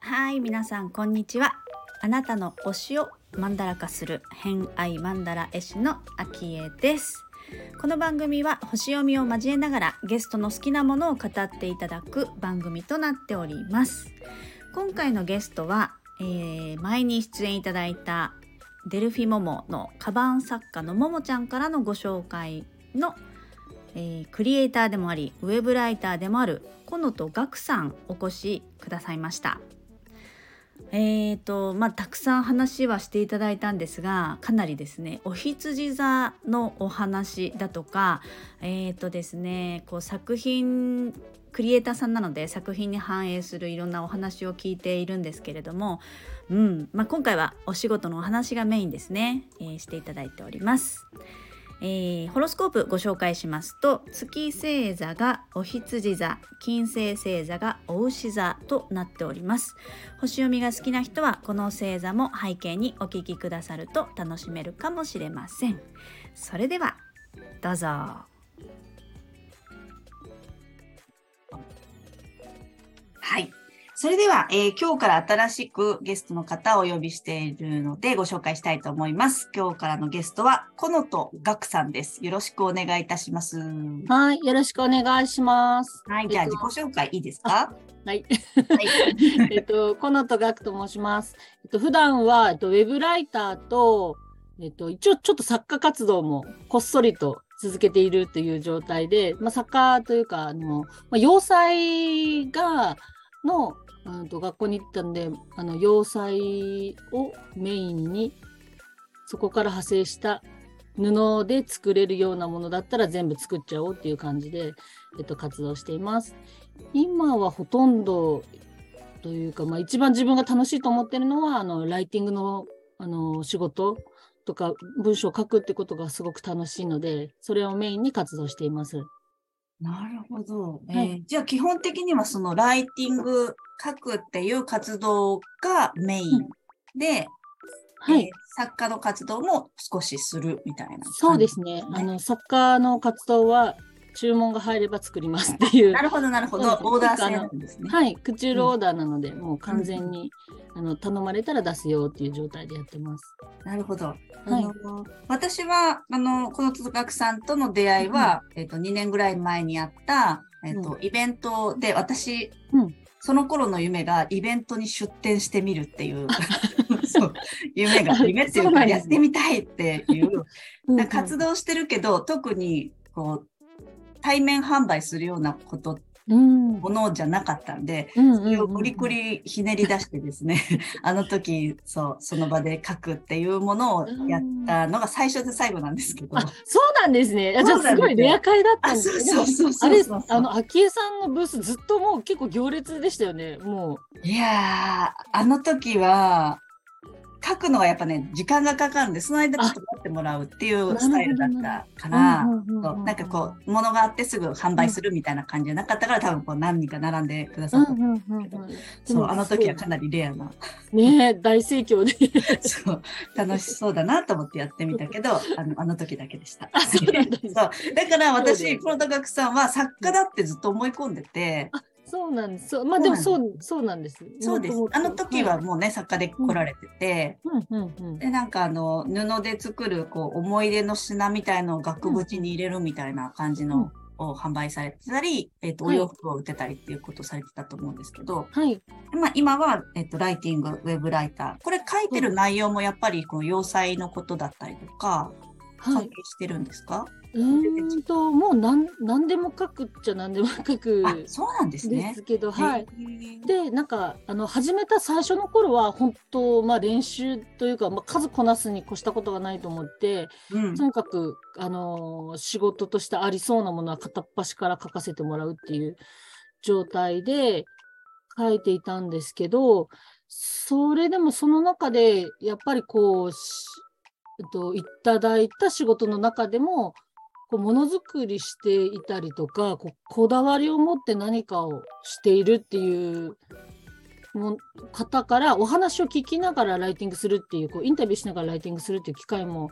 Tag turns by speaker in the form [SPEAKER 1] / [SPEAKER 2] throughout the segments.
[SPEAKER 1] はい皆さんこんにちは。あなたの推しをマンダラ化する偏愛マンダラ絵師のアキエです。この番組は星読みを交えながらゲストの好きなものを語っていただく番組となっております。今回のゲストは、えー前に出演いただいたデルフィモモのカバン作家のももちゃんからのご紹介の、えークリエイターでもありウェブライターでもあるコノトガクさんお越しくださいました。えーとまあ、たくさん話はしていただいたんですがかなりですねお羊座のお話だとかえーとですねこう作品クリエイターさんなので作品に反映するいろんなお話を聞いているんですけれども、うんまあ、今回はお仕事のお話がメインですね、えーしていただいております。えーホロスコープご紹介しますと月星座がお羊座金星星座がお牛座となっております。星読みが好きな人はこの星座も背景にお聞きくださると楽しめるかもしれません。それではどうぞ。はいそれでは、えー今日から新しくゲストの方をお呼びしているのでご紹介したいと思います。今日からのゲストは、このとがくさんです。よろしくお願いいたします。
[SPEAKER 2] はい、よろしくお願いします。
[SPEAKER 1] はい、じゃあ
[SPEAKER 2] えっと
[SPEAKER 1] 自己紹介いいですか？
[SPEAKER 2] はい、
[SPEAKER 1] はい。
[SPEAKER 2] えっと、このとがくと申します。えっと、普段は、えっと、ウェブライターと、えっと、一応ちょっと作家活動もこっそりと続けているという状態で、まあ、作家というか、あの、まあ、洋裁が、の、うんと学校に行ったんで、あの、洋裁をメインに、そこから派生した布で作れるようなものだったら全部作っちゃおうっていう感じで、えっと、活動しています。今はほとんどというか、まあ、一番自分が楽しいと思ってるのはあのライティングのあの仕事とか文章を書くってことがすごく楽しいのでそれをメインに活動しています。
[SPEAKER 1] なるほど。えー
[SPEAKER 2] はい。
[SPEAKER 1] じゃあ基本的にはそのライティング書くっていう活動がメインで、
[SPEAKER 2] はい、
[SPEAKER 1] えー作家の活動も少しするみたいな。
[SPEAKER 2] そうですね。あの作家の活動は注文が入れば作りますっていう。
[SPEAKER 1] なるほど、なるほど。オーダー制なんですね。
[SPEAKER 2] はい。クチュールオーダーなので、もう完全に、あの頼まれたら出すよっていう状態でやってます。
[SPEAKER 1] なるほど。
[SPEAKER 2] はい。
[SPEAKER 1] 私はあのこの戸学さんとの出会いは、えっと2年ぐらい前にあった、えっと
[SPEAKER 2] う
[SPEAKER 1] イベントで私、
[SPEAKER 2] うん。
[SPEAKER 1] その頃の夢がイベントに出店してみるっていう そう夢が夢っていうかやってみたいっていう活動してるけど特にこう対面販売するようなこと
[SPEAKER 2] うん
[SPEAKER 1] ものじゃなかったんで、
[SPEAKER 2] うん
[SPEAKER 1] それを無理くりひねり出してですね、あの時、そう、その場で書くっていうものをやったのが最初で最後なんですけど。
[SPEAKER 2] あそうなんですね。あじゃあ
[SPEAKER 1] す
[SPEAKER 2] ごいレア会だった
[SPEAKER 1] あ、
[SPEAKER 2] んですね。あれあの昭恵さんのブースずっともう結構行列でしたよね。も
[SPEAKER 1] いやー、あの時は、書くのはやっぱね、時間がかかるんで、その間ちょっと待ってもらうっていうスタイルだったか
[SPEAKER 2] う。
[SPEAKER 1] ら、なんかこう、物があってすぐ販売するみたいな感じじゃなかったから、多分こう何人か並んでくださった。
[SPEAKER 2] うんうんうんうん。
[SPEAKER 1] そう、あの時はか
[SPEAKER 2] な
[SPEAKER 1] なりレアな。
[SPEAKER 2] ね大盛況で。
[SPEAKER 1] そう、楽しそうだなと思ってやってみたけど、あの、あの時だけでした。
[SPEAKER 2] あそう だ
[SPEAKER 1] から私、
[SPEAKER 2] です
[SPEAKER 1] この高木さんは作家だってずっと思い込んでて、
[SPEAKER 2] そうなんです。そうまあでも
[SPEAKER 1] そ
[SPEAKER 2] そうそうなんです。
[SPEAKER 1] そうですあの時は、もうね、作家で来られてて。で、なんかあの、布で作る、こう、思い出の品みたいのを額縁に入れるみたいな感じの、を販売されてたり、えっ、と、お
[SPEAKER 2] はい
[SPEAKER 1] 洋服を売ってたりっていうことをされてたと思うんですけど、
[SPEAKER 2] はい。
[SPEAKER 1] まあ、今は、えっ、と、ライティング、ウェブライター。これ書いてる内容もやっぱり、この洋裁のことだったりとか、
[SPEAKER 2] はい
[SPEAKER 1] 関係。してるんですか、
[SPEAKER 2] うーんともうなん何でも書くっちゃ何でも書く
[SPEAKER 1] あ、そうなんです
[SPEAKER 2] で
[SPEAKER 1] ね
[SPEAKER 2] す。けど、はい。でなんかあの始めた最初の頃は本当まあ練習というか、まあ、数こなすに越したことがないと思って
[SPEAKER 1] うん
[SPEAKER 2] とにかくあの仕事としてありそうなものは片っ端から書かせてもらうっていう状態で書いていたんですけどそれでもその中でやっぱりこうしえっといただいた仕事の中でもこうものづくりしていたりとかこうこだわりを持って何かをしているっていうも方からお話を聞きながらライティングするっていうこうインタビューしながらライティングするっていう機会も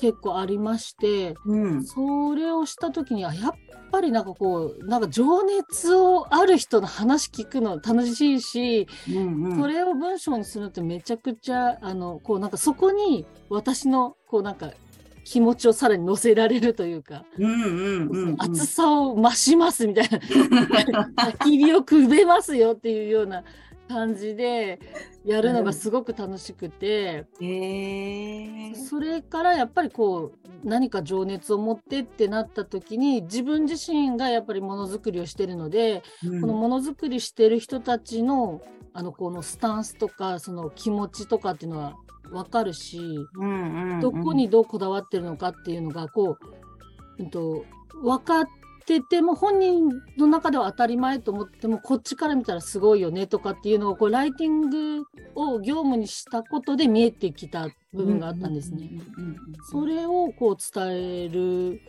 [SPEAKER 2] 結構ありまして、
[SPEAKER 1] うん。
[SPEAKER 2] それをした時にあやっぱりなんかこうなんか情熱をある人の話聞くの楽しいし、
[SPEAKER 1] うんうん。
[SPEAKER 2] それを文章にするのってめちゃくちゃあのこうなんかそこに私のこうなんか気持ちをさらに乗せられるというか、
[SPEAKER 1] うんうんうんうん。
[SPEAKER 2] 熱さを増しますみたいな 焚き火をくべますよっていうような感じでやるのがすごく楽しくて、
[SPEAKER 1] へえ。
[SPEAKER 2] それからやっぱりこう何か情熱を持ってってなった時に自分自身がやっぱりものづくりをしてるので、
[SPEAKER 1] うん
[SPEAKER 2] このものづくりしてる人たちのあのこのスタンスとかその気持ちとかっていうのは分かるし、
[SPEAKER 1] うんうんうん
[SPEAKER 2] どこにどうこだわってるのかっていうのがこう、うん、と分かってても本人の中では当たり前と思ってもこっちから見たらすごいよねとかっていうのをこうライティングを業務にしたことで見えてきた部分があったんですね。それをこう伝える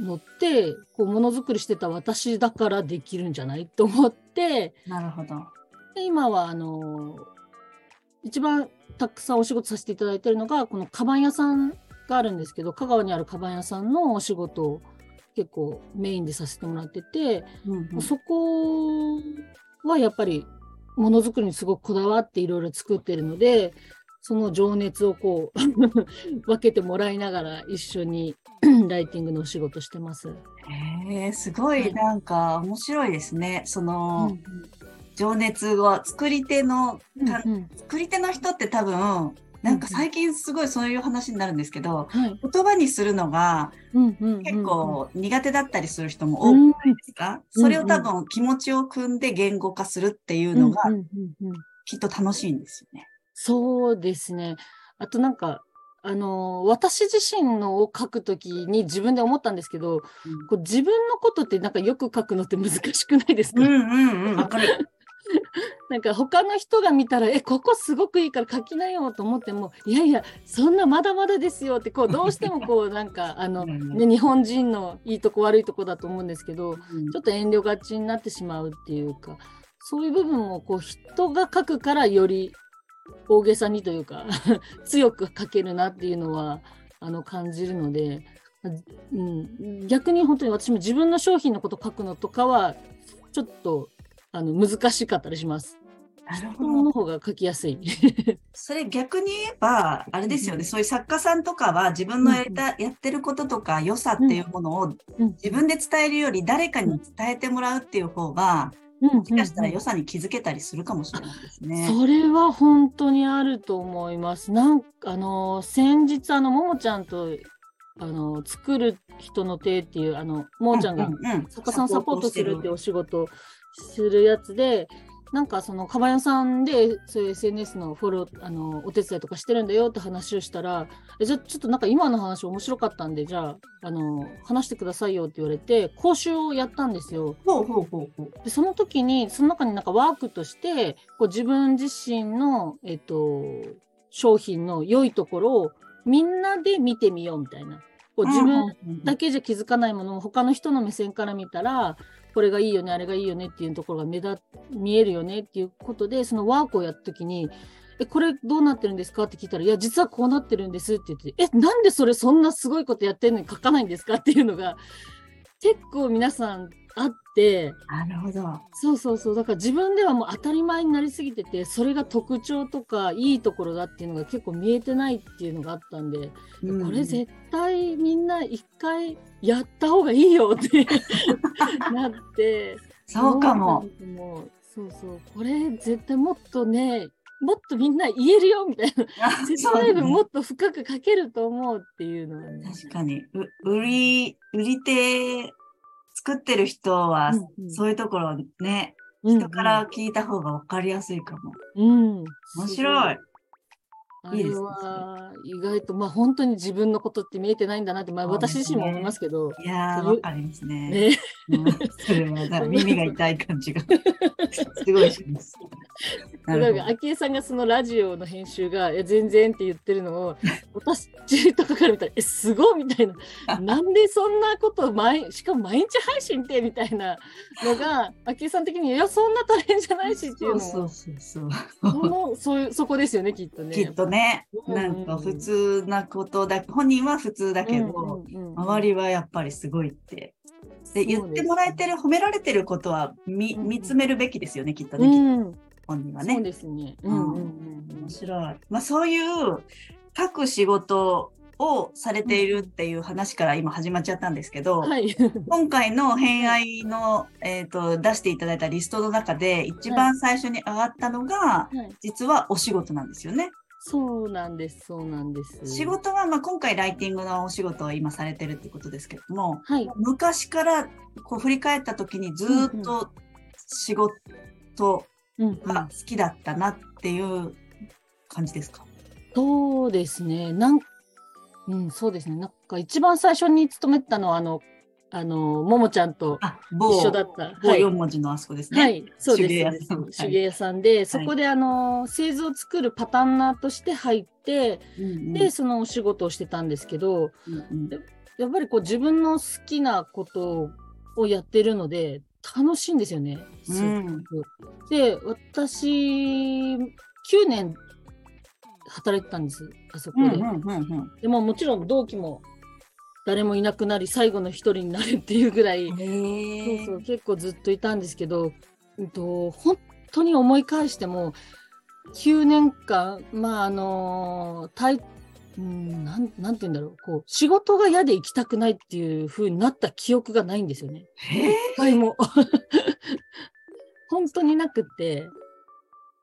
[SPEAKER 2] のってこうものづくりしてた私だからできるんじゃないと思って
[SPEAKER 1] なるほど。
[SPEAKER 2] で今はあの一番たくさんお仕事させていただいてるのがこのカバン屋さんがあるんですけど香川にあるカバン屋さんのお仕事を結構メインでさせてもらってて、
[SPEAKER 1] うんうん
[SPEAKER 2] そこはやっぱりものづくりにすごくこだわっていろいろ作ってるのでその情熱をこう 分けてもらいながら一緒に ライティングのお仕事してます。
[SPEAKER 1] へえ、すごいなんか面白いですね。その、
[SPEAKER 2] うん
[SPEAKER 1] 情熱を作り手の、か
[SPEAKER 2] うん
[SPEAKER 1] 作り手の人って多分、なんか最近すごいそういう話になるんですけど、
[SPEAKER 2] はい。
[SPEAKER 1] 言葉にするのが
[SPEAKER 2] うんうんうん
[SPEAKER 1] 結構苦手だったりする人も多く
[SPEAKER 2] うん
[SPEAKER 1] ないですか、それを多分気持ちを組んで言語化するっていうのが
[SPEAKER 2] うんうんうんうん。
[SPEAKER 1] きっと楽しいんですよね。
[SPEAKER 2] そうですね。あとなんか、あのー私自身のを書くときに自分で思ったんですけど、こう自分のことってなんかよく書くのって難しくないですか、
[SPEAKER 1] うんうんうん、わかる。
[SPEAKER 2] なんか他の人が見たら、え、ここすごくいいから書きなよと思っても、いやいや、そんなまだまだですよって、こう、どうしてもこう、なんか、あの、
[SPEAKER 1] うん。
[SPEAKER 2] ね、日本人のいいとこ悪いとこだと思うんですけど、
[SPEAKER 1] うん。
[SPEAKER 2] ちょっと遠慮がちになってしまうっていうか、そういう部分もこう人が書くからより大げさにというか 強く書けるなっていうのはあの感じるので、うん、逆に本当に私も自分の商品のこと書くのとかはちょっとあの難しかったりします。
[SPEAKER 1] なるほど。
[SPEAKER 2] 方が書きやすい。
[SPEAKER 1] それ逆に言えば、あれですよね、
[SPEAKER 2] うん
[SPEAKER 1] そういう作家さんとかは自分のやりた、やってることとか良さっていうものを
[SPEAKER 2] うん
[SPEAKER 1] 自分で伝えるより誰かに伝えてもらうっていう方が、
[SPEAKER 2] も
[SPEAKER 1] もしかしたら良さに気づけたりするかもしれないですね。
[SPEAKER 2] それは本当にあると思います。なんかあの先日あのももちゃんとあの作る人の手っていうあのももちゃんが
[SPEAKER 1] うううん
[SPEAKER 2] 作家さんをサポートするってお仕事をするやつで。なんかそのかばやさんでそういう SNS のフォローあのお手伝いとかしてるんだよって話をしたらえじゃあちょっとなんか今の話面白かったんでじゃああの話してくださいよって言われて講習をやったんですよ。
[SPEAKER 1] ほうほうほうほう。
[SPEAKER 2] でその時にその中になんかワークとしてこう自分自身の、えっと、商品の良いところをみんなで見てみようみたいなこう自分だけじゃ気づかないものを他の人の目線から見たらこれがいいよねあれがいいよねっていうところが目立見えるよねっていうことでそのワークをやった時に「えこれどうなってるんですか?」って聞いたら「いや実はこうなってるんです」って言って「えなんでそれそんなすごいことやってんのに書かないんですか?」っていうのが結構皆さんあって。
[SPEAKER 1] なるほど。
[SPEAKER 2] そうそうそうだから自分ではもう当たり前になりすぎててそれが特徴とかいいところだっていうのが結構見えてないっていうのがあったんで、
[SPEAKER 1] うん
[SPEAKER 2] これ絶対みんな一回やった方がいいよって なって
[SPEAKER 1] そうかも。
[SPEAKER 2] もうそうそうこれ絶対もっとねもっとみんな言えるよみたいな。説
[SPEAKER 1] そうね。
[SPEAKER 2] 明文もっと深く書けると思うっていうのはね。
[SPEAKER 1] 確かに。う売り、売り手作ってる人は、
[SPEAKER 2] うんうん。
[SPEAKER 1] そういうところね、
[SPEAKER 2] うんうん。
[SPEAKER 1] 人から聞いた方が分かりやすいかも。
[SPEAKER 2] うん、
[SPEAKER 1] 面白い。
[SPEAKER 2] あれ
[SPEAKER 1] い。いですね。
[SPEAKER 2] は意外とまあ本当に自分のことって見えてないんだなって、まあ、私自身も思いますけど、
[SPEAKER 1] いやー、わかりますね。
[SPEAKER 2] ね、
[SPEAKER 1] うん。それはなんか耳が痛い感じがすごいします。な
[SPEAKER 2] なんか昭恵さんがそのラジオの編集が「え全然」って言ってるのを 私とかから見たら「えすごい」みたいな。なんでそんなこと毎しかも毎日配信ってみたいなのが 昭恵さん的に「いやそんな大変じゃないし」っていうのも
[SPEAKER 1] そうそうそうそう。
[SPEAKER 2] そのそういうそこですよねきっとね。
[SPEAKER 1] きっとね。
[SPEAKER 2] うん
[SPEAKER 1] なんか普通なことだ、本人は普通だけど、周りはやっぱりすごいって。で、言ってもらえてる、褒められてることは見見つめるべきですよね、きっとね、
[SPEAKER 2] うん、
[SPEAKER 1] 本人は
[SPEAKER 2] そう
[SPEAKER 1] ね。
[SPEAKER 2] ですね。
[SPEAKER 1] う
[SPEAKER 2] うんんうんうん
[SPEAKER 1] 面白い。まあそういう書く仕事をされているっていう話から今始まっちゃったんですけど、
[SPEAKER 2] はい。
[SPEAKER 1] 今回の偏愛の、えー、と出していただいたリストの中で一番最初に上がったのが、
[SPEAKER 2] はい
[SPEAKER 1] 実はお仕事なんですよね。
[SPEAKER 2] そうなんです、そうなんです。
[SPEAKER 1] 仕事は、まあ、今回ライティングのお仕事を今されてるってことですけども
[SPEAKER 2] はい。
[SPEAKER 1] 昔からこう振り返った時にずーっと仕事が好きだったなっていう感じですか、
[SPEAKER 2] そうですね。なん、うん、そうですね。なんか一番最初に勤めてたのは、あの、あの、ももちゃんと一緒だった。
[SPEAKER 1] 某
[SPEAKER 2] はい
[SPEAKER 1] 4文字のあそこですね。
[SPEAKER 2] はい、そうです。
[SPEAKER 1] 手芸屋さん
[SPEAKER 2] で、そこであの製図を作るパターンナーとして入って、で、そのお仕事をしてたんですけど、やっぱりこう自分の好きなことをやってるので、楽しいんですよね。すごくで、私、9年働いてたんです、あそこで。
[SPEAKER 1] うんうんうんうん
[SPEAKER 2] でももちろん同期も誰もいなくなり、最後の一人になるっていうぐらい、
[SPEAKER 1] へ
[SPEAKER 2] そう
[SPEAKER 1] ー
[SPEAKER 2] そう結構ずっといたんですけど、うんと、本当に思い返しても9年間まああのたいうんなんなんて言うんだろうこう仕事が嫌で行きたくないっていう風になった記憶がないんですよね。一回も 本当になくって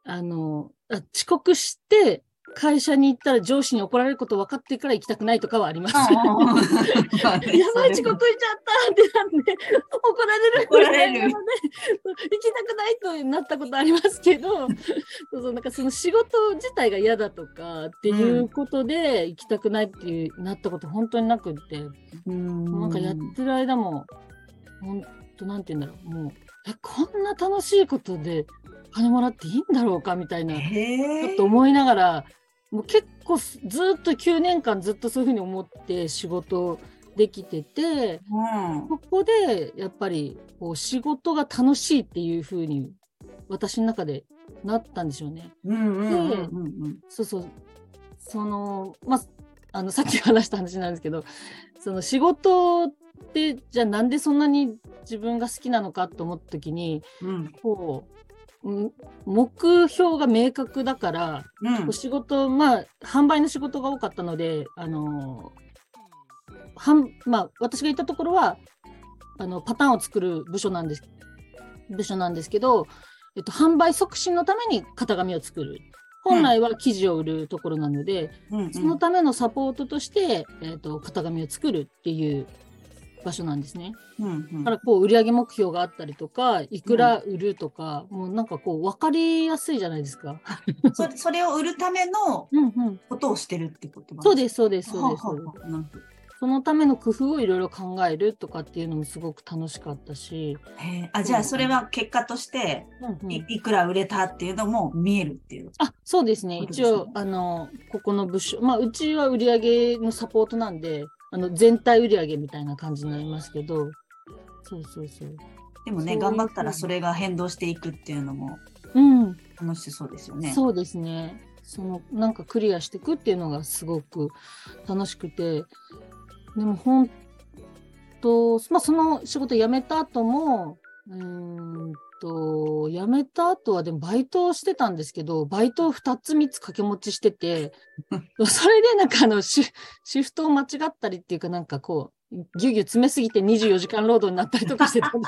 [SPEAKER 2] あのあ遅刻して会社に行ったら上司に怒られること分かってから行きたくないとかはあります。やばい遅刻しちゃったってなって怒られる。
[SPEAKER 1] 怒られる。
[SPEAKER 2] 行きたくないとなったことありますけどそうそうなんかその仕事自体が嫌だとかっていうことで行きたくないっていうなったこと本当になくって、なんかやってる。間も本当なんて言うんだろうもうえこんな楽しいことで金もらっていいんだろうかみたいなちょっと思いながらもう結構すずっと9年間ずっとそういうふうに思って仕事できてて
[SPEAKER 1] うん。
[SPEAKER 2] ここでやっぱりこう仕事が楽しいっていうふうに私の中でなったんでしょうね。
[SPEAKER 1] うんうんうんうんうん。
[SPEAKER 2] そうそう。そのまああのさっき話した話なんですけどその仕事ってじゃあなんでそんなに自分が好きなのかと思った時に
[SPEAKER 1] うん。
[SPEAKER 2] こううん目標が明確だから
[SPEAKER 1] うん。
[SPEAKER 2] お仕事まあ販売の仕事が多かったのであの販まあ私がいたところはあのパターンを作る部署なんです部署なんですけど、えっと、販売促進のために型紙を作る。本来は生地を売るところなので、
[SPEAKER 1] うん。
[SPEAKER 2] そのためのサポートとして、えっと、型紙を作るっていう場所なんですね。
[SPEAKER 1] うんうん。
[SPEAKER 2] だからこう売上目標があったりとかいくら売るとか、もうなんかこう分かりやすいじゃないですか。
[SPEAKER 1] そそれを売るための
[SPEAKER 2] うんうん、
[SPEAKER 1] ことをしてるってことなん
[SPEAKER 2] そう
[SPEAKER 1] す
[SPEAKER 2] ですそうですそうです。そうです。そのための工夫をいろいろ考えるとかっていうのもすごく楽しかったし、
[SPEAKER 1] あじゃあそれは結果として
[SPEAKER 2] うんうん。
[SPEAKER 1] いいくら売れたっていうのも見えるっていう。
[SPEAKER 2] あそうですね。
[SPEAKER 1] ね。
[SPEAKER 2] 一応あのここの部署まあうちは売上のサポートなんであの全体売上みたいな感じになりますけど。そうそうそう。
[SPEAKER 1] でもね頑張ったらそれが変動していくっていうのも
[SPEAKER 2] うん。
[SPEAKER 1] 楽しそうですよね。
[SPEAKER 2] そうですね。そのなんかクリアしていくっていうのがすごく楽しくて。でも本当まあその仕事辞めた後もうーんと辞めた後はでもバイトをしてたんですけどバイトを2つ3つ掛け持ちしてて それでなんかあのシシフトを間違ったりっていうかなんかこうぎゅうぎゅう詰めすぎて24時間労働になったりとかしてたんで。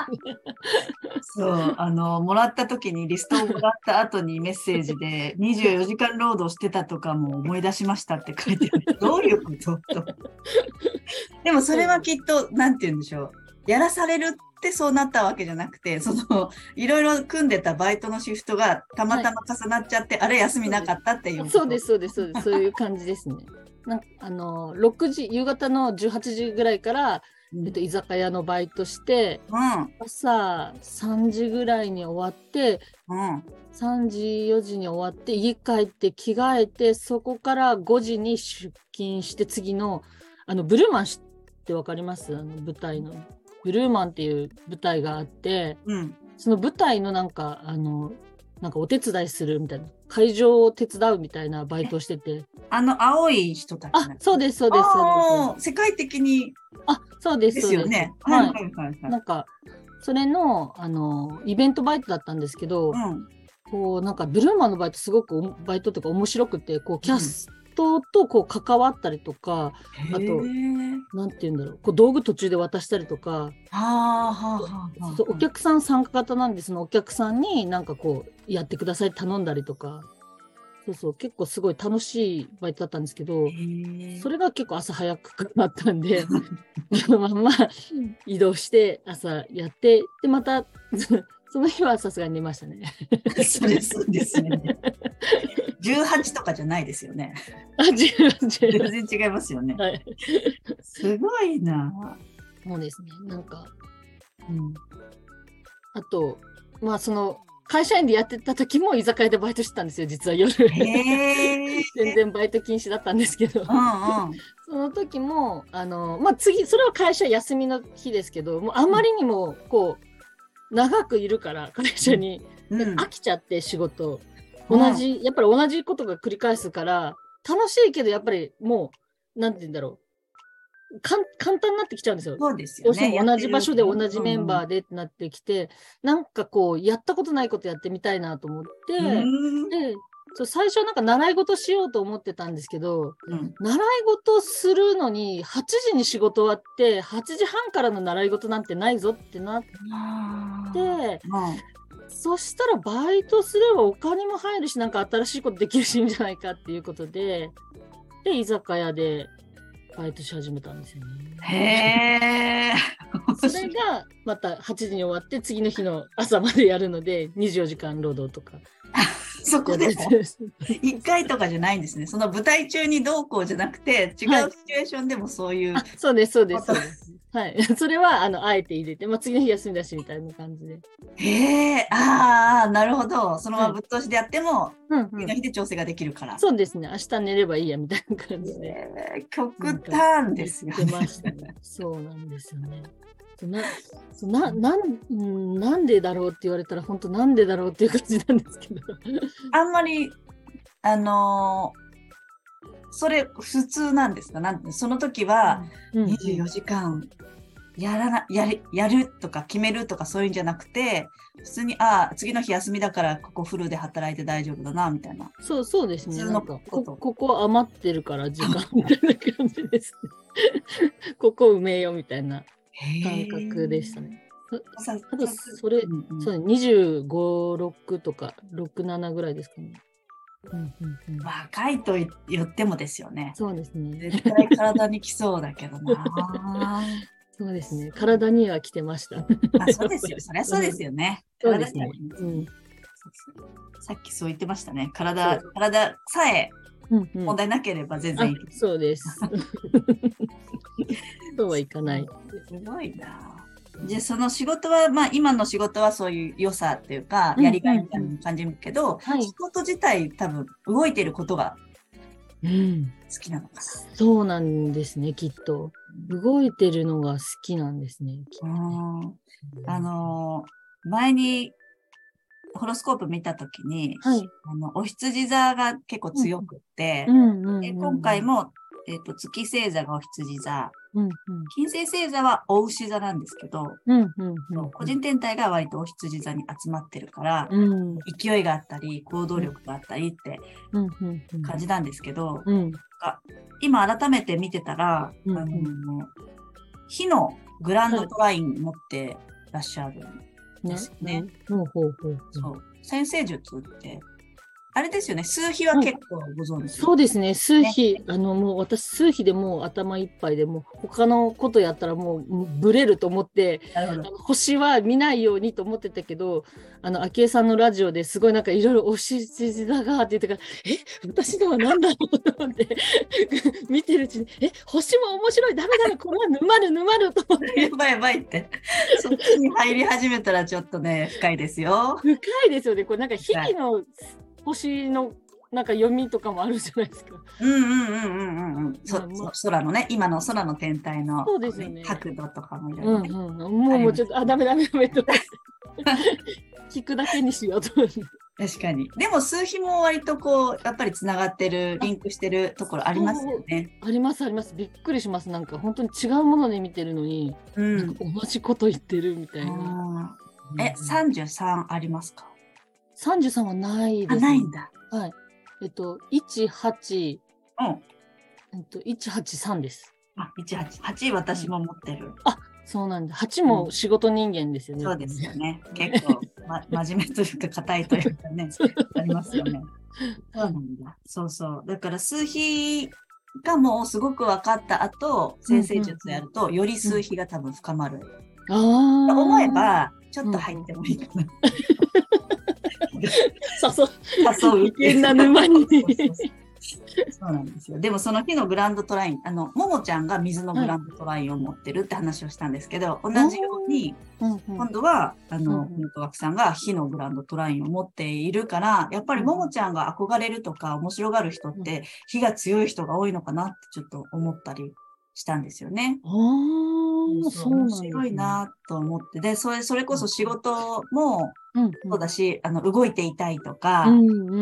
[SPEAKER 1] そうあのもらった時にリストをもらった後にメッセージで24時間労働してたとかも思い出しましたって書いてある。どういうこと？と でもそれはきっとなんて言うんでしょうやらされるってそうなったわけじゃなくてそのいろいろ組んでたバイトのシフトがたまたま重なっちゃって、あれ休みなかったっていう
[SPEAKER 2] そうです、そうです、そうです、そういう感じですね。なんあの6時、夕方の18時ぐらいから、
[SPEAKER 1] うん。
[SPEAKER 2] えっと、居酒屋のバイトして、
[SPEAKER 1] うん。
[SPEAKER 2] 朝3時ぐらいに終わって、
[SPEAKER 1] うん。
[SPEAKER 2] 3時、4時に終わって、家帰って着替えて、そこから5時に出勤して、次の、あの、ブルーマン知ってわかります？あの、舞台の。ブルーマンっていう舞台があって、
[SPEAKER 1] うん
[SPEAKER 2] その舞台のなんか、あの、なんかお手伝いするみたいな、会場を手伝うみたいなバイトをしてて。
[SPEAKER 1] あの青い人たち
[SPEAKER 2] あ、そうです、そうです、そうです。
[SPEAKER 1] 世界的に
[SPEAKER 2] あ、そうです、
[SPEAKER 1] ですよね。
[SPEAKER 2] はい
[SPEAKER 1] はいはいはいはい。
[SPEAKER 2] なんか、それの、あの、イベントバイトだったんですけど、
[SPEAKER 1] うん。
[SPEAKER 2] こう、なんか、ブルーマンのバイトすごくおバイトとか面白くて、こう、キャストとこう関わったりとか、あと
[SPEAKER 1] へー
[SPEAKER 2] なんて言うんだろう、こう道具途中で渡したりとか、お客さん参加型なんで、そのお客さんになんかこう、やってください頼んだりとか、そうそう、結構すごい楽しいバイトだったんですけど、それが結構朝早くなったんで、そのまんま移動して朝やって、で、また、その日はさすがに寝ましたね。
[SPEAKER 1] それそうですね。18とかじゃないですよね。
[SPEAKER 2] あ、違う違う。
[SPEAKER 1] 全然違いますよね。
[SPEAKER 2] はい。
[SPEAKER 1] すごいな。
[SPEAKER 2] そうですね。なんか、うん。あと、まあその、会社員でやってた時も居酒屋でバイトしてたんですよ、実は夜。全然バイト禁止だったんですけど。
[SPEAKER 1] うんうん。
[SPEAKER 2] その時も、あの、まあ、次、それは会社休みの日ですけど、もうあまりにも、こう、長くいるから、会社に、
[SPEAKER 1] うん
[SPEAKER 2] 飽きちゃって仕事。
[SPEAKER 1] うん
[SPEAKER 2] 同じ、やっぱり同じことが繰り返すから、楽しいけど、やっぱりもう、なんて言うんだろう。かん簡単になってきちゃうんですよ。
[SPEAKER 1] そうですよね。
[SPEAKER 2] も同じ場所で同じメンバー
[SPEAKER 1] で。
[SPEAKER 2] でってなってきて、なんかこう、やったことないことやってみたいなと思って、
[SPEAKER 1] うん
[SPEAKER 2] で、そう最初なんか習い事しようと思ってたんですけど、
[SPEAKER 1] うん
[SPEAKER 2] 習い事するのに8時に仕事終わって8時半からの習い事なんてないぞってなって
[SPEAKER 1] うん
[SPEAKER 2] そしたらバイトすればお金も入るしなんか新しいことできるしいいんじゃないかっていうことでで居酒屋でバイトし始めたんですよね。
[SPEAKER 1] へえ。
[SPEAKER 2] それがまた8時に終わって次の日の朝までやるので24時間労働とか
[SPEAKER 1] そこでも
[SPEAKER 2] やって
[SPEAKER 1] 一回とかじゃないんですね。その舞台中にどうこうじゃなくて、違うシチュエーションでもそういう。
[SPEAKER 2] あそうですそうですそうです。はい、それはあのあえて入れて、まあ、次の日休みだしみたいな感じで。
[SPEAKER 1] へえ、ああ、なるほど。そのままぶっ通しでやっても、
[SPEAKER 2] うんうん
[SPEAKER 1] 次の日で調整ができるから。
[SPEAKER 2] そうですね。明日寝ればいいやみたいな感じで。
[SPEAKER 1] 極端ですよね。
[SPEAKER 2] そうなんですよね。なななんうんなんでだろうって言われたら本当なんでだろうっていう感じなんですけど。
[SPEAKER 1] あんまり、あのーそれ普通なんですか？なんてその時は
[SPEAKER 2] うん
[SPEAKER 1] 24時間やらなやるやるとか決めるとかそういうんじゃなくて普通にああ次の日休みだからここフルで働いて大丈夫だなみたいな。
[SPEAKER 2] そうそうですね。
[SPEAKER 1] こ
[SPEAKER 2] ことここ余ってるから時間みたいな感じですね。ここ埋めようみたいな感覚でしたね。
[SPEAKER 1] さ
[SPEAKER 2] あとそれ
[SPEAKER 1] うんうん
[SPEAKER 2] そうね、25、6とか、6、7ぐらいですかね。うんうんうん、
[SPEAKER 1] 若いと言ってもですよね。
[SPEAKER 2] そうですね。
[SPEAKER 1] 絶対体にきそうだけどな。
[SPEAKER 2] そうですね。体には来てました。
[SPEAKER 1] あそうですよ。そりゃそうですよね。
[SPEAKER 2] そうですねうん。
[SPEAKER 1] さっきそう言ってましたね。体
[SPEAKER 2] そ、
[SPEAKER 1] 体さえ
[SPEAKER 2] うんうん
[SPEAKER 1] 問題なければ全
[SPEAKER 2] あ
[SPEAKER 1] 然いい。
[SPEAKER 2] そうです。そうはいかない。
[SPEAKER 1] すごいな。じゃあその仕事は、まあ今の仕事はそういう良さっていうか、
[SPEAKER 2] うん
[SPEAKER 1] やりがいみたいな感じるけど、
[SPEAKER 2] はい
[SPEAKER 1] 仕事自体多分動いてることが
[SPEAKER 2] うん。
[SPEAKER 1] 好きなのか
[SPEAKER 2] そうなんですね、きっと。動いてるのが好きなんですね。きっと
[SPEAKER 1] な。
[SPEAKER 2] ね
[SPEAKER 1] うんあのー前にホロスコープ見たときに、
[SPEAKER 2] はい。
[SPEAKER 1] あの、お羊座が結構強くって、で今回、も、えっ、と、月星座がお羊座、
[SPEAKER 2] うんうん。
[SPEAKER 1] 金星星座はお牛座なんですけど、個人天体が割とお羊座に集まってるから、
[SPEAKER 2] うん。
[SPEAKER 1] 勢いがあったり、行動力があったりって感じなんですけど、
[SPEAKER 2] うん。
[SPEAKER 1] 今改めて見てたら、
[SPEAKER 2] うん
[SPEAKER 1] あの、火のグランドトライン持ってらっしゃる。
[SPEAKER 2] ね
[SPEAKER 1] ですね。
[SPEAKER 2] ほうほうほうほう
[SPEAKER 1] そう。先生術って、あれですよね、数比は結構ご存知。
[SPEAKER 2] そうですね、数比、あのもう私、数比でもう頭いっぱいで、もう他のことやったらもうブレると思って、
[SPEAKER 1] なるほど。
[SPEAKER 2] あの星は見ないようにと思ってたけど、あの昭恵さんのラジオですごいなんかいろいろおしじだがって言ってから、え、私のは何だろうと思って、見てるうちに、え、星も面白い、ダメだめ、これは沼る沼ると思って、
[SPEAKER 1] やばいやばいって。そっちに入り始めたらちょっとね、深いですよ。
[SPEAKER 2] 深いですよね、これなんか日々の星のなんか読みとかもあるじゃないですか。
[SPEAKER 1] うんうんうんうんうんうん。そ
[SPEAKER 2] まあ
[SPEAKER 1] 空のね、今の空の天体の、
[SPEAKER 2] そうですよね
[SPEAKER 1] 角度とかもいろい
[SPEAKER 2] うん
[SPEAKER 1] ろね。
[SPEAKER 2] うん、もうもうちょっと、あ、ダメダメダメと。聞くだけにしようと。
[SPEAKER 3] 確かに。でも数比も割とこう、やっぱりつながってる、リンクしてるところありますよね。
[SPEAKER 2] ありますあります。びっくりします。なんか本当に違うもので見てるのに、
[SPEAKER 3] うん。
[SPEAKER 2] 同じこと言ってるみたいな。
[SPEAKER 3] あーえ、33ありますか？
[SPEAKER 2] 33はないです、
[SPEAKER 3] あ、ないんだ。
[SPEAKER 2] はい。えっと、18、
[SPEAKER 3] うん。
[SPEAKER 2] えっと、183です。
[SPEAKER 3] あ、18。8私も持ってる。
[SPEAKER 2] そうなんだ。8も仕事人間ですよね。
[SPEAKER 3] そうですよね。結構、ま、真面目というか、硬いというかね、ありますよね。そうなんだ。そうそう。だから、数比がもうすごく分かった後、先生術やると、より数比が多分深まる。
[SPEAKER 2] ああ。
[SPEAKER 3] 思えば、ちょっと入ってもいいかな。
[SPEAKER 2] 誘う。危険な沼に。
[SPEAKER 3] そうなんですよ。でもその日のグランドトライン、あの、ももちゃんが水のグランドトラインを持ってるって話をしたんですけど、同じように、
[SPEAKER 2] うんうん。
[SPEAKER 3] 今度は、あの、
[SPEAKER 2] うんうん。
[SPEAKER 3] 本当枠さんが火のグランドトラインを持っているから、やっぱりももちゃんが憧れるとか面白がる人って、火が強い人が多いのかなってちょっと思ったりしたんですよね。面白い。なと思って。で、それ、それこそ仕事もそうだし、あの、動いていたいとか、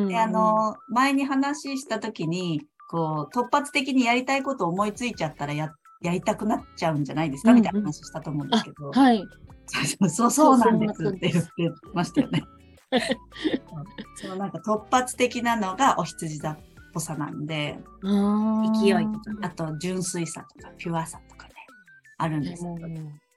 [SPEAKER 3] で、あの、前に話したときに、こう、突発的にやりたいことを思いついちゃったらや、やりたくなっちゃうんじゃないですか、みたいな話したと思うんですけど。
[SPEAKER 2] はい。
[SPEAKER 3] そうそう、なんですって言ってましたよね。そのなんか突発的なのがお羊座っぽさなんで、勢いとか、あと純粋さとか、ピュアさとかね、あるんです。よ。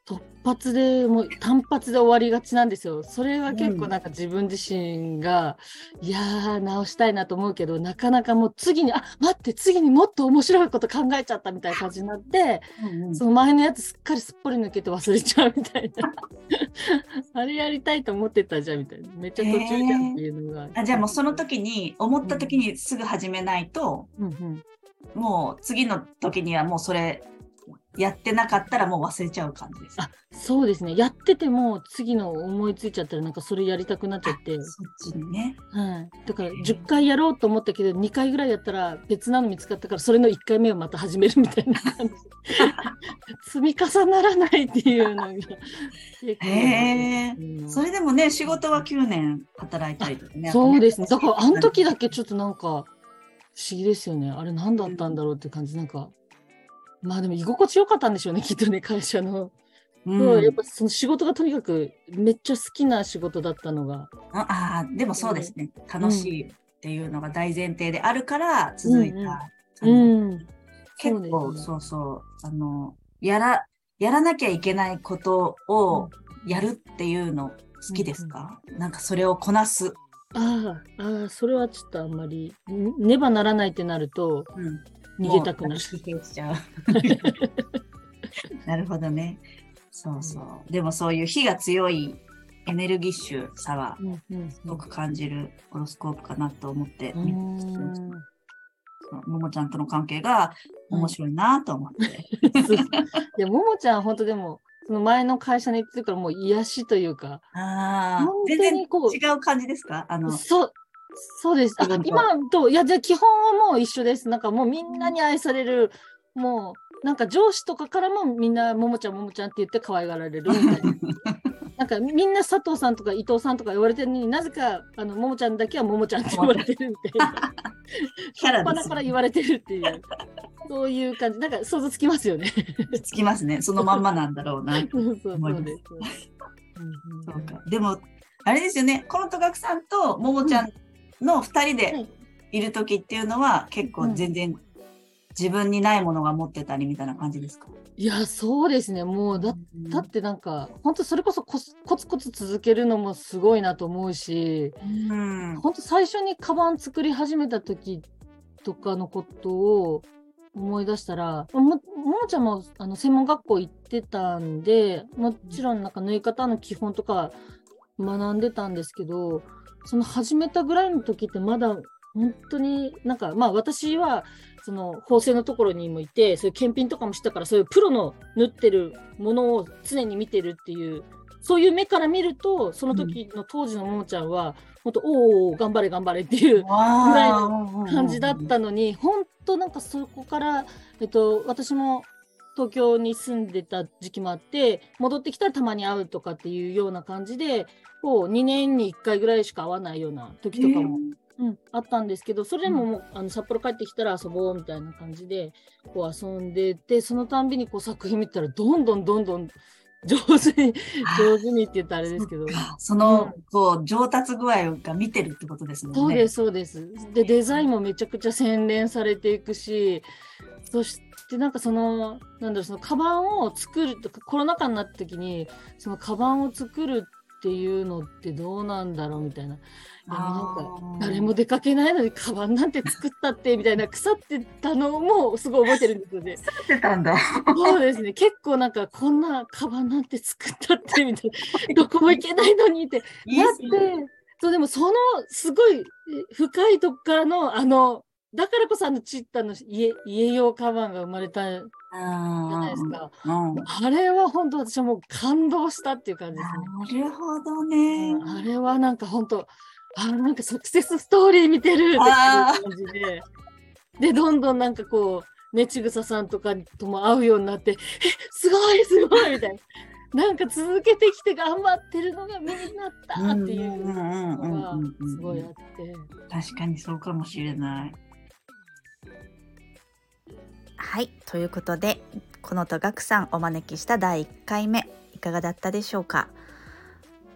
[SPEAKER 2] 突発でもう単発で終わりがちなんですよ。それは結構なんか自分自身が、いやー直したいなと思うけどなかなかもう次にあ待って次にもっと面白いこと考えちゃったみたいな感じになって
[SPEAKER 3] うんうん。
[SPEAKER 2] その前のやつすっかりすっぽり抜けて忘れちゃうみたいな。あれやりたいと思ってたじゃんみたいな。めっちゃ途中じゃんっていうのが、
[SPEAKER 3] あじゃあもうその時に、思った時にすぐ始めないと、
[SPEAKER 2] うんうん。
[SPEAKER 3] もう次の時にはもうそれ、やってなかったらもう忘れちゃう感じです。
[SPEAKER 2] あそうですねやってても次の思いついちゃったらなんかそれやりたくなっちゃって。
[SPEAKER 3] そっちにね。
[SPEAKER 2] はい、だから
[SPEAKER 3] へえ
[SPEAKER 2] 10回やろうと思ったけど2回ぐらいやったら別なの見つかったからそれの1回目をまた始めるみたいな感じ 積み重ならないっていうのが
[SPEAKER 3] へえ
[SPEAKER 2] うん
[SPEAKER 3] それでもね、仕事は9年働いたりとかね。
[SPEAKER 2] そうですねだからあの時だ
[SPEAKER 3] け。
[SPEAKER 2] けちょっとなんか不思議ですよねあれ何だったんだろうって感じなんかまあでも居心地よかったんでしょうね きっとね会社の、
[SPEAKER 3] うん
[SPEAKER 2] そうやっぱその仕事がとにかくめっちゃ好きな仕事だったのが
[SPEAKER 3] ああ、でもそうですね。楽しいっていうのが大前提であるから続いた。
[SPEAKER 2] うん
[SPEAKER 3] 結構、
[SPEAKER 2] そうですね
[SPEAKER 3] そうそう。あの、やら、やらなきゃいけないことをやるっていうの好きですか、なんかそれをこなす。
[SPEAKER 2] ああ、それはちょっとあんまり、んねばならないってなると、
[SPEAKER 3] うん。
[SPEAKER 2] 逃げたくなる。
[SPEAKER 3] なるほどね。そうそう。でもそういう火が強いエネルギッシュさはすごく感じるホロスコープかなと思って
[SPEAKER 2] う
[SPEAKER 3] 見ももちゃんとの関係が面白いなと思って。
[SPEAKER 2] でももちゃん、本当でも、その前の会社に行ってるから、もう癒しというか、
[SPEAKER 3] ああ全然違う感じですか？あの、
[SPEAKER 2] そう、そうです。あ今と、いや、じゃあ基本はもう一緒です。なんかもうみんなに愛される、もう、なんか上司とかからもみんな、ももちゃん、ももちゃんって言って可愛がられるみたいな。なんかみんな佐藤さんとか伊藤さんとか言われてるのになぜかあのももちゃんだけはももちゃんって言われてるみたいな。
[SPEAKER 3] キャラですよね
[SPEAKER 2] 端から言われてるっていう。そういう感じ。なんか想像つきますよね。
[SPEAKER 3] つきますね。そのまんまなんだろうな。
[SPEAKER 2] そうです。
[SPEAKER 3] そうか。でも、あれですよね。このとがくさんとももちゃんの二人でいる時っていうのは、結構全然自分にないものが持ってたりみたいな感じですか？
[SPEAKER 2] いや、そうですね。もうだだってなんか、本当それこそコツコツコツ続けるのもすごいなと思うし、
[SPEAKER 3] うん。
[SPEAKER 2] 本当最初にカバン作り始めた時とかのことを思い出したら、もももちゃんもあの専門学校行ってたんで、もちろんなんか縫い方の基本とか学んでたんですけど、その始めたぐらいの時ってまだ本当になんかまあ私はその縫製のところにもいてそういう検品とかもしたからそういうプロの縫ってるものを常に見てるっていうそういう目から見るとその時の当時のももちゃんは本当おーおー頑張れ頑張れっていう
[SPEAKER 3] ぐ
[SPEAKER 2] らい感じだったのに本当なんかそこから、えっと、私も東京に住んでた時期もあって戻ってきたらたまに会うとかっていうような感じでこう2年に1回ぐらいしか会わないような時とかも、うん、あったんですけどそれでももうあの札幌帰ってきたら遊ぼうみたいな感じでこう遊んでてそのたんびにこう作品見たらどんどんどんどん上手に、上手にって言ったらあれですけど。
[SPEAKER 3] その、こう、上達具合が見てるってことですね。
[SPEAKER 2] そうです、そうです。で、デザインもめちゃくちゃ洗練されていくし、そしてなんかその、なんだろう、そのカバンを作るとか、コロナ禍になった時に、そのカバンを作るっていうのってどうなんだろうみたいな。なんか誰も出かけないのにカバンなんて作ったってみたいな腐ってたのもすごい覚えてるんですよね。
[SPEAKER 3] 腐ってたんだ。
[SPEAKER 2] そうですね。結構なんかこんなカバンなんて作ったってみたいな どこも行けないのにってなって。そうでもそのすごい深いとこからのあのだからこそあのチッタの家家用カバンが生まれたじゃないですか。あれは本当私はもう感動したっていう感じです
[SPEAKER 3] ね。なるほどね。
[SPEAKER 2] あれはなんか本当あなんかサクセスストーリー見てるっていう感じで。で、どんどんなんかこう、ねちぐささんとかとも会うようになって、え、すごいすごいみたいな。なんか続けてきて頑張ってるのが目になったっていうのがすごいあって。
[SPEAKER 3] 確かにそうかもしれない。
[SPEAKER 1] はい、ということで、このとがくさんお招きした第1回目、いかがだったでしょうか？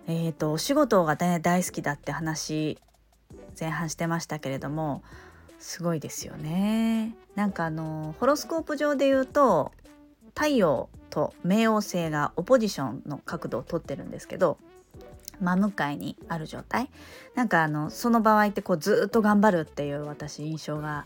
[SPEAKER 1] えーと、お仕事がね大好きだって話前半してましたけれどもすごいですよね。なんかあのホロスコープ上で言うと太陽と冥王星がオポジションの角度をとってるんですけど真向かいにある状態なんかあのその場合ってこうずっと頑張るっていう私印象が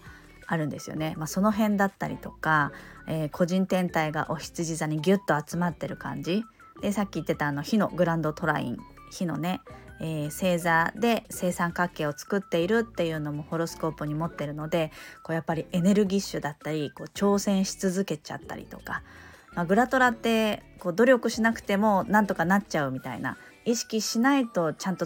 [SPEAKER 1] あるんですよね。まあ、その辺だったりとか、えー、個人天体がお羊座にギュッと集まってる感じでさっき言ってたあの火のグランドトライン火のね、えー、星座で正三角形を作っているっていうのもホロスコープに持ってるのでこうやっぱりエネルギッシュだったりこう挑戦し続けちゃったりとか、まあ、グラトラってこう努力しなくてもなんとかなっちゃうみたいな意識しないとちゃんと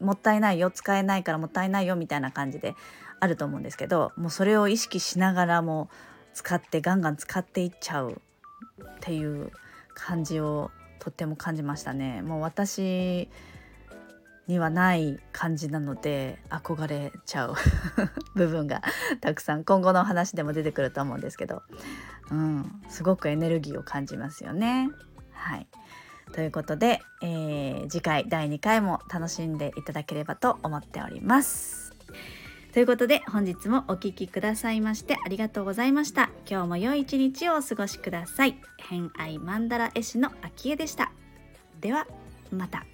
[SPEAKER 1] もったいないよ使えないからもったいないよみたいな感じであると思うんですけどもうそれを意識しながらも使ってガンガン使っていっちゃうっていう感じをとっても感じましたね。もう私にはない感じなので憧れちゃう。部分がたくさん今後の話でも出てくると思うんですけど、うん、すごくエネルギーを感じますよね。はい。ということで、えー、次回第2回も楽しんでいただければと思っております。ということで本日もお聴きくださいましてありがとうございました。今日も良い一日をお過ごしください。偏愛マンダラ絵師の秋江でした。ではまた。